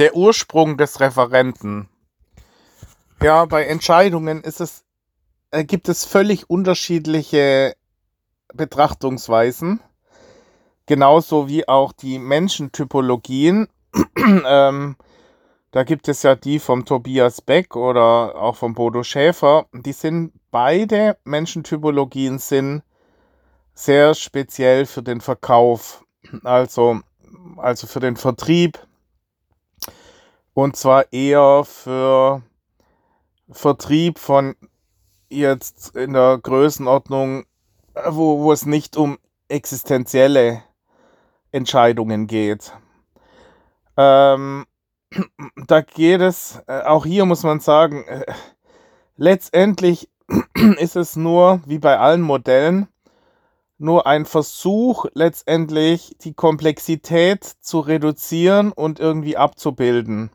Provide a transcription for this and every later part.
Der Ursprung des Referenten. Ja, bei Entscheidungen ist es, äh, gibt es völlig unterschiedliche Betrachtungsweisen. Genauso wie auch die Menschentypologien. ähm, da gibt es ja die vom Tobias Beck oder auch vom Bodo Schäfer. Die sind beide Menschentypologien sind sehr speziell für den Verkauf, also, also für den Vertrieb. Und zwar eher für Vertrieb von jetzt in der Größenordnung, wo, wo es nicht um existenzielle Entscheidungen geht. Ähm, da geht es, äh, auch hier muss man sagen, äh, letztendlich ist es nur, wie bei allen Modellen, nur ein Versuch, letztendlich die Komplexität zu reduzieren und irgendwie abzubilden.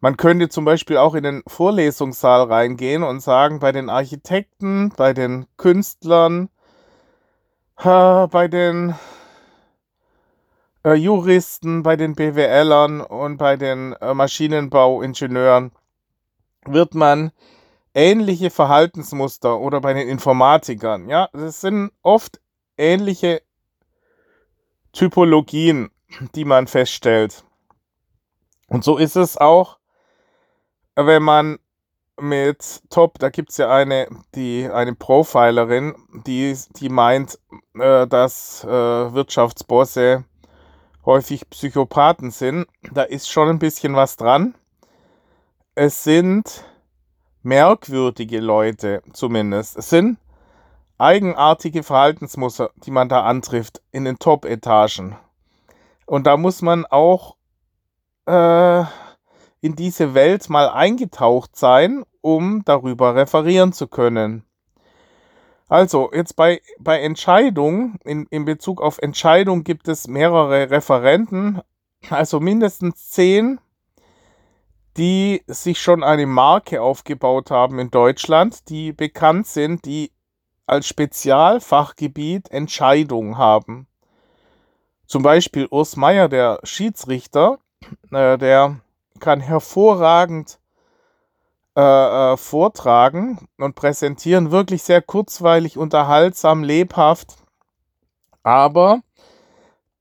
Man könnte zum Beispiel auch in den Vorlesungssaal reingehen und sagen, bei den Architekten, bei den Künstlern, bei den äh, Juristen, bei den BWLern und bei den äh, Maschinenbauingenieuren wird man ähnliche Verhaltensmuster oder bei den Informatikern, ja, das sind oft ähnliche Typologien, die man feststellt. Und so ist es auch, wenn man mit Top, da gibt es ja eine, die, eine Profilerin, die, die meint, äh, dass äh, Wirtschaftsbosse häufig Psychopathen sind. Da ist schon ein bisschen was dran. Es sind merkwürdige Leute zumindest. Es sind eigenartige Verhaltensmuster, die man da antrifft in den Top-Etagen. Und da muss man auch äh, in diese Welt mal eingetaucht sein, um darüber referieren zu können. Also, jetzt bei, bei Entscheidung, in, in Bezug auf Entscheidung gibt es mehrere Referenten, also mindestens zehn, die sich schon eine Marke aufgebaut haben in Deutschland, die bekannt sind, die als Spezialfachgebiet Entscheidung haben. Zum Beispiel Urs Meier, der Schiedsrichter, äh, der kann hervorragend äh, äh, vortragen und präsentieren, wirklich sehr kurzweilig, unterhaltsam, lebhaft. Aber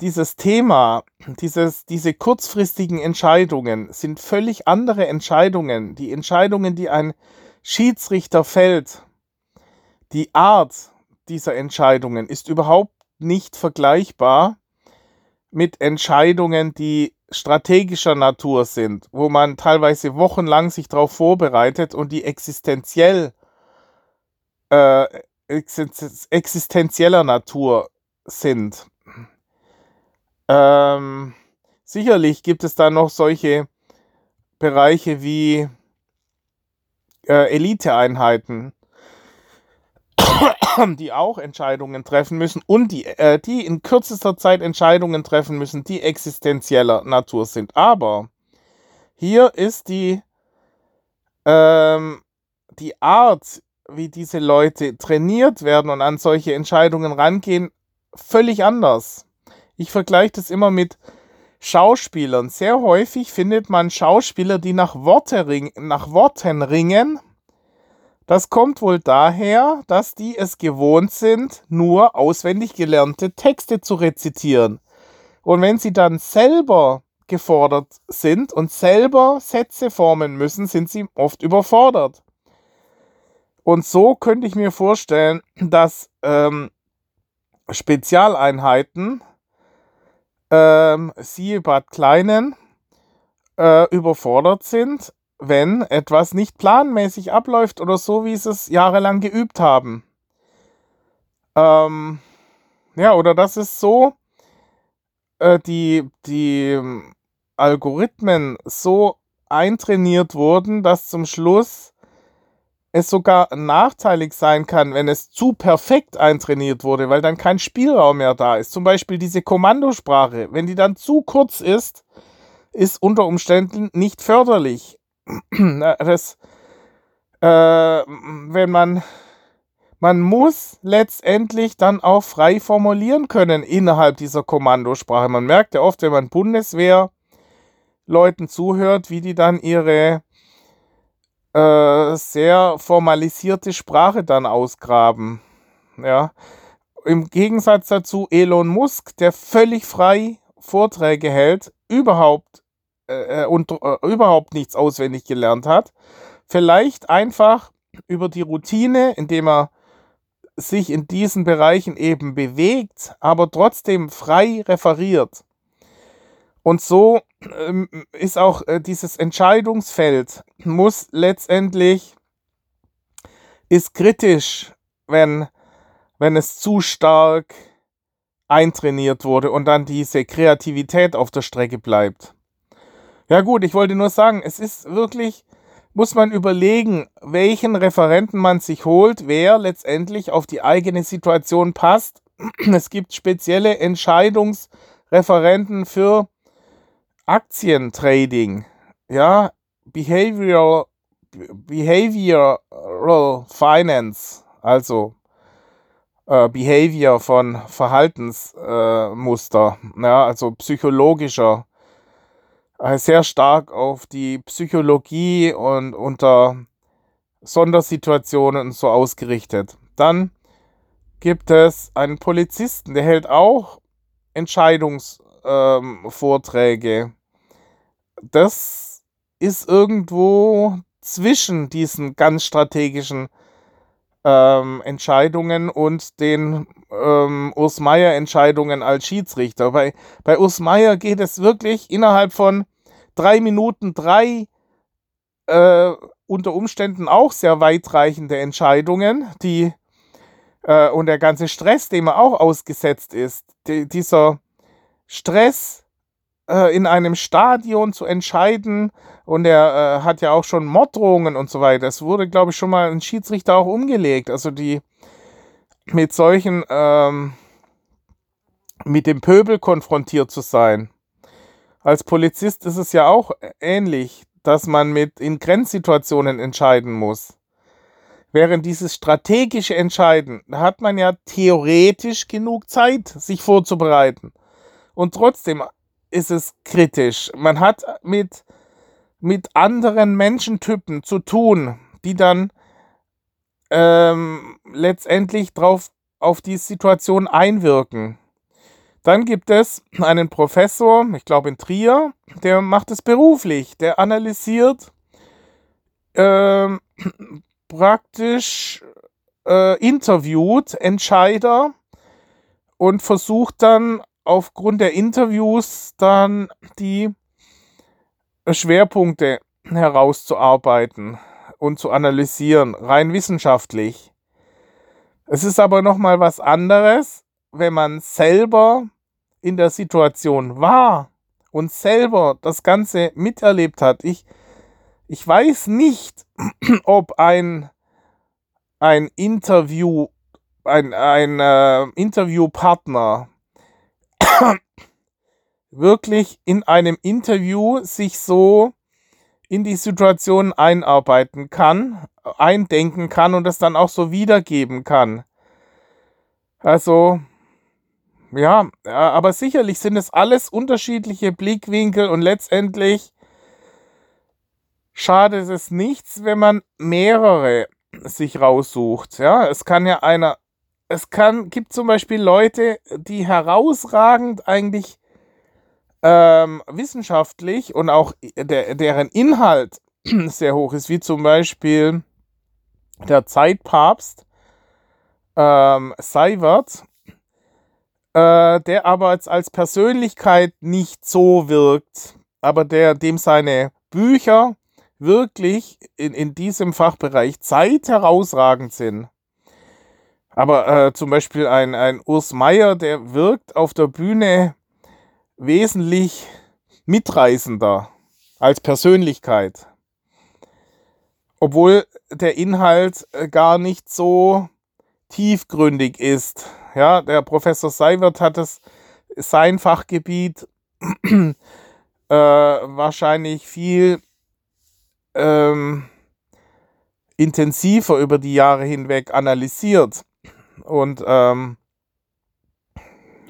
dieses Thema, dieses, diese kurzfristigen Entscheidungen sind völlig andere Entscheidungen. Die Entscheidungen, die ein Schiedsrichter fällt, die Art dieser Entscheidungen ist überhaupt nicht vergleichbar mit Entscheidungen, die strategischer Natur sind, wo man teilweise wochenlang sich darauf vorbereitet und die existenziell äh, existenzieller Natur sind. Ähm, sicherlich gibt es da noch solche Bereiche wie äh, Eliteeinheiten, die auch Entscheidungen treffen müssen und die, äh, die in kürzester Zeit Entscheidungen treffen müssen, die existenzieller Natur sind. Aber hier ist die, ähm, die Art, wie diese Leute trainiert werden und an solche Entscheidungen rangehen, völlig anders. Ich vergleiche das immer mit Schauspielern. Sehr häufig findet man Schauspieler, die nach, Worte ring nach Worten ringen das kommt wohl daher, dass die es gewohnt sind, nur auswendig gelernte Texte zu rezitieren. Und wenn sie dann selber gefordert sind und selber Sätze formen müssen, sind sie oft überfordert. Und so könnte ich mir vorstellen, dass ähm, Spezialeinheiten, ähm, siehe Bad Kleinen, äh, überfordert sind, wenn etwas nicht planmäßig abläuft oder so, wie sie es jahrelang geübt haben. Ähm, ja, oder das ist so, äh, die, die ähm, Algorithmen so eintrainiert wurden, dass zum Schluss es sogar nachteilig sein kann, wenn es zu perfekt eintrainiert wurde, weil dann kein Spielraum mehr da ist. Zum Beispiel diese Kommandosprache, wenn die dann zu kurz ist, ist unter Umständen nicht förderlich. das, äh, wenn man, man muss letztendlich dann auch frei formulieren können innerhalb dieser Kommandosprache. Man merkt ja oft, wenn man Bundeswehr Leuten zuhört, wie die dann ihre äh, sehr formalisierte Sprache dann ausgraben. Ja. Im Gegensatz dazu Elon Musk, der völlig frei Vorträge hält, überhaupt äh, äh und äh, überhaupt nichts auswendig gelernt hat. Vielleicht einfach über die Routine, indem er sich in diesen Bereichen eben bewegt, aber trotzdem frei referiert. Und so ähm, ist auch äh, dieses Entscheidungsfeld, muss letztendlich, ist kritisch, wenn, wenn es zu stark eintrainiert wurde und dann diese Kreativität auf der Strecke bleibt. Ja gut, ich wollte nur sagen, es ist wirklich, muss man überlegen, welchen Referenten man sich holt, wer letztendlich auf die eigene Situation passt. Es gibt spezielle Entscheidungsreferenten für Aktientrading, ja, Behavioral, Behavioral Finance, also äh, Behavior von Verhaltensmuster, äh, ja, also psychologischer, sehr stark auf die Psychologie und unter Sondersituationen so ausgerichtet. Dann gibt es einen Polizisten, der hält auch Entscheidungsvorträge. Ähm, das ist irgendwo zwischen diesen ganz strategischen ähm, Entscheidungen und den ähm, Urs Meier Entscheidungen als Schiedsrichter. Bei, bei Urs Meier geht es wirklich innerhalb von drei Minuten drei äh, unter Umständen auch sehr weitreichende Entscheidungen, die äh, und der ganze Stress, dem er auch ausgesetzt ist, die, dieser Stress äh, in einem Stadion zu entscheiden. Und er äh, hat ja auch schon Morddrohungen und so weiter. Es wurde, glaube ich, schon mal ein Schiedsrichter auch umgelegt. Also die mit solchen, ähm, mit dem Pöbel konfrontiert zu sein. Als Polizist ist es ja auch ähnlich, dass man mit in Grenzsituationen entscheiden muss. Während dieses strategische Entscheiden, hat man ja theoretisch genug Zeit, sich vorzubereiten. Und trotzdem ist es kritisch. Man hat mit, mit anderen Menschentypen zu tun, die dann ähm, letztendlich drauf auf die Situation einwirken. Dann gibt es einen Professor, ich glaube in Trier, der macht es beruflich, der analysiert ähm, praktisch äh, interviewt Entscheider und versucht dann aufgrund der Interviews dann die Schwerpunkte herauszuarbeiten und zu analysieren, rein wissenschaftlich. Es ist aber noch mal was anderes, wenn man selber in der Situation war und selber das Ganze miterlebt hat. Ich, ich weiß nicht, ob ein, ein Interview, ein, ein äh, Interviewpartner wirklich in einem Interview sich so in die Situation einarbeiten kann, eindenken kann und es dann auch so wiedergeben kann. Also, ja, aber sicherlich sind es alles unterschiedliche Blickwinkel und letztendlich schadet es nichts, wenn man mehrere sich raussucht. Ja, es kann ja einer es kann, gibt zum Beispiel Leute, die herausragend eigentlich ähm, wissenschaftlich und auch der, deren Inhalt sehr hoch ist, wie zum Beispiel der Zeitpapst ähm, Seiwert, äh, der aber jetzt als Persönlichkeit nicht so wirkt, aber der, dem seine Bücher wirklich in, in diesem Fachbereich Zeit herausragend sind. Aber äh, zum Beispiel ein, ein Urs Meier, der wirkt auf der Bühne wesentlich mitreißender als Persönlichkeit. Obwohl der Inhalt äh, gar nicht so tiefgründig ist. Ja, der Professor Seiwert hat es, sein Fachgebiet äh, wahrscheinlich viel ähm, intensiver über die Jahre hinweg analysiert. Und ähm,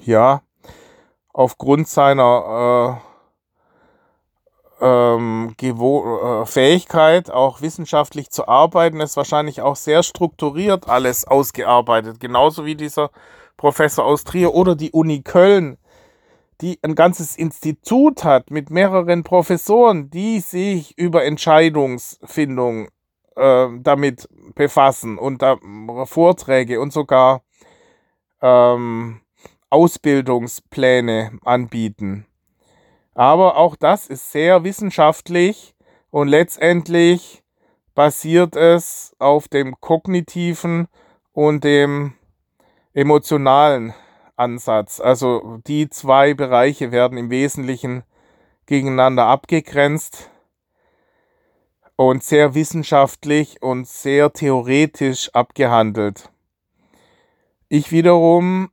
ja, aufgrund seiner ähm, äh, Fähigkeit, auch wissenschaftlich zu arbeiten, ist wahrscheinlich auch sehr strukturiert alles ausgearbeitet. Genauso wie dieser Professor aus Trier oder die Uni Köln, die ein ganzes Institut hat mit mehreren Professoren, die sich über Entscheidungsfindung äh, damit befassen und da Vorträge und sogar ähm, Ausbildungspläne anbieten. Aber auch das ist sehr wissenschaftlich und letztendlich basiert es auf dem kognitiven und dem emotionalen Ansatz. Also die zwei Bereiche werden im Wesentlichen gegeneinander abgegrenzt und sehr wissenschaftlich und sehr theoretisch abgehandelt. Ich wiederum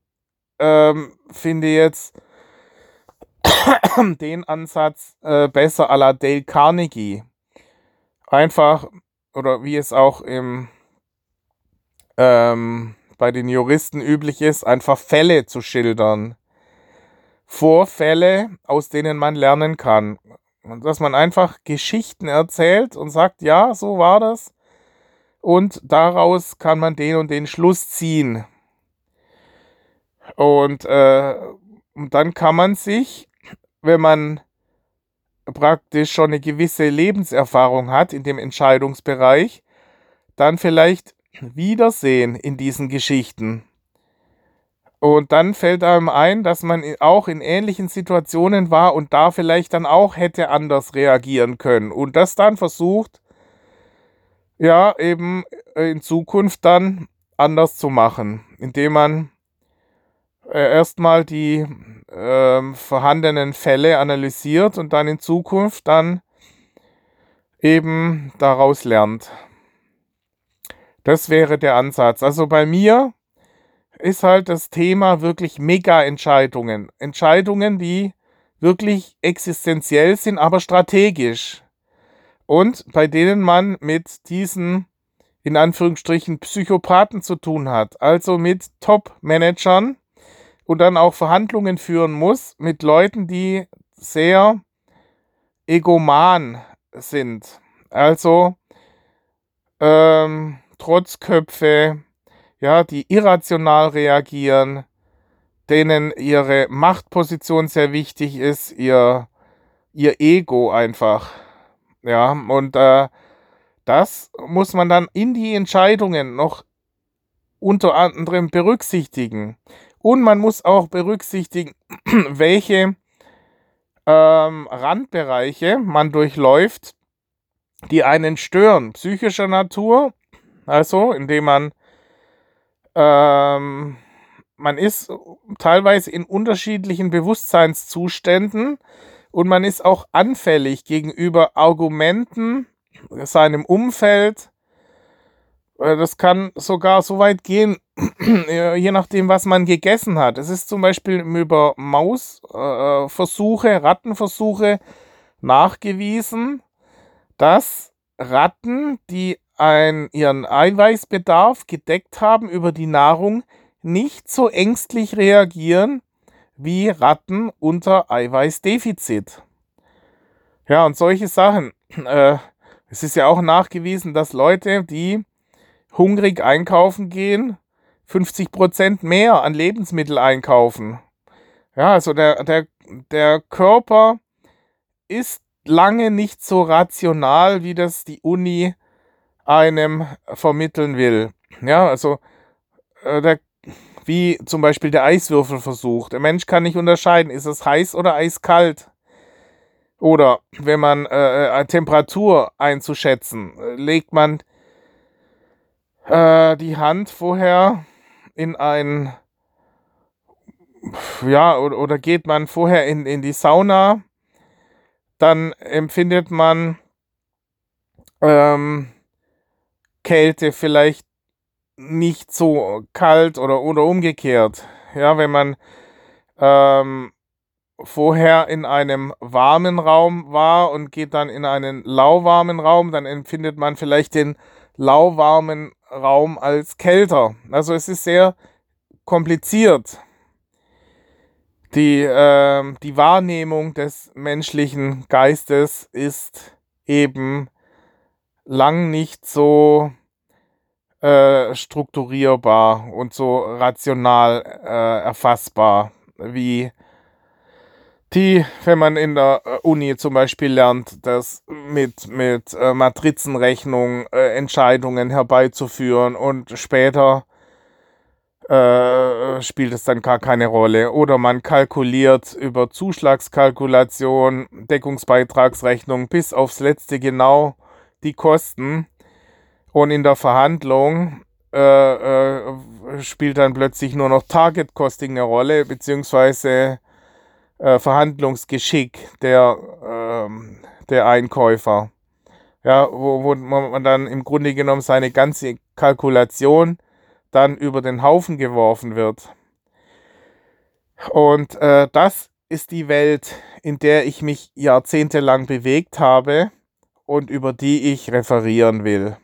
ähm, finde jetzt den Ansatz äh, besser à la Dale Carnegie. Einfach, oder wie es auch im, ähm, bei den Juristen üblich ist, einfach Fälle zu schildern. Vorfälle, aus denen man lernen kann. Und dass man einfach Geschichten erzählt und sagt, ja, so war das. Und daraus kann man den und den Schluss ziehen. Und, äh, und dann kann man sich wenn man praktisch schon eine gewisse Lebenserfahrung hat in dem Entscheidungsbereich, dann vielleicht wiedersehen in diesen Geschichten. Und dann fällt einem ein, dass man auch in ähnlichen Situationen war und da vielleicht dann auch hätte anders reagieren können. Und das dann versucht, ja, eben in Zukunft dann anders zu machen, indem man äh, erstmal die äh, vorhandenen Fälle analysiert und dann in Zukunft dann eben daraus lernt. Das wäre der Ansatz. Also bei mir ist halt das Thema wirklich Mega-Entscheidungen. Entscheidungen, die wirklich existenziell sind, aber strategisch. Und bei denen man mit diesen, in Anführungsstrichen, Psychopathen zu tun hat. Also mit Top-Managern, und dann auch Verhandlungen führen muss mit Leuten, die sehr egoman sind. Also ähm, Trotzköpfe, ja, die irrational reagieren, denen ihre Machtposition sehr wichtig ist, ihr, ihr Ego einfach. Ja, und äh, das muss man dann in die Entscheidungen noch unter anderem berücksichtigen. Und man muss auch berücksichtigen, welche ähm, Randbereiche man durchläuft, die einen stören, psychischer Natur, also indem man ähm, man ist teilweise in unterschiedlichen Bewusstseinszuständen und man ist auch anfällig gegenüber Argumenten seinem Umfeld, das kann sogar so weit gehen, je nachdem, was man gegessen hat. Es ist zum Beispiel über Mausversuche, äh, Rattenversuche nachgewiesen, dass Ratten, die ein, ihren Eiweißbedarf gedeckt haben über die Nahrung, nicht so ängstlich reagieren wie Ratten unter Eiweißdefizit. Ja, und solche Sachen. Äh, es ist ja auch nachgewiesen, dass Leute, die hungrig einkaufen gehen, 50 Prozent mehr an Lebensmittel einkaufen. Ja, also der, der, der Körper ist lange nicht so rational, wie das die Uni einem vermitteln will. Ja, also äh, der, wie zum Beispiel der Eiswürfelversuch. Der Mensch kann nicht unterscheiden, ist es heiß oder eiskalt. Oder wenn man äh, äh Temperatur einzuschätzen, äh, legt man äh, die Hand vorher in ein, ja, oder, oder geht man vorher in, in die Sauna, dann empfindet man ähm, Kälte vielleicht nicht so kalt oder, oder umgekehrt. Ja, wenn man ähm, vorher in einem warmen Raum war und geht dann in einen lauwarmen Raum, dann empfindet man vielleicht den lauwarmen Raum als kälter. Also es ist sehr kompliziert. die, äh, die Wahrnehmung des menschlichen Geistes ist eben lang nicht so äh, strukturierbar und so rational äh, erfassbar wie die, wenn man in der äh, Uni zum Beispiel lernt, das mit, mit äh, Matrizenrechnung äh, Entscheidungen herbeizuführen und später äh, spielt es dann gar keine Rolle. Oder man kalkuliert über Zuschlagskalkulation, Deckungsbeitragsrechnung bis aufs letzte genau die Kosten. Und in der Verhandlung äh, spielt dann plötzlich nur noch Target Costing eine Rolle, beziehungsweise äh, Verhandlungsgeschick der, ähm, der Einkäufer. Ja, wo, wo man dann im Grunde genommen seine ganze Kalkulation dann über den Haufen geworfen wird. Und äh, das ist die Welt, in der ich mich jahrzehntelang bewegt habe und über die ich referieren will.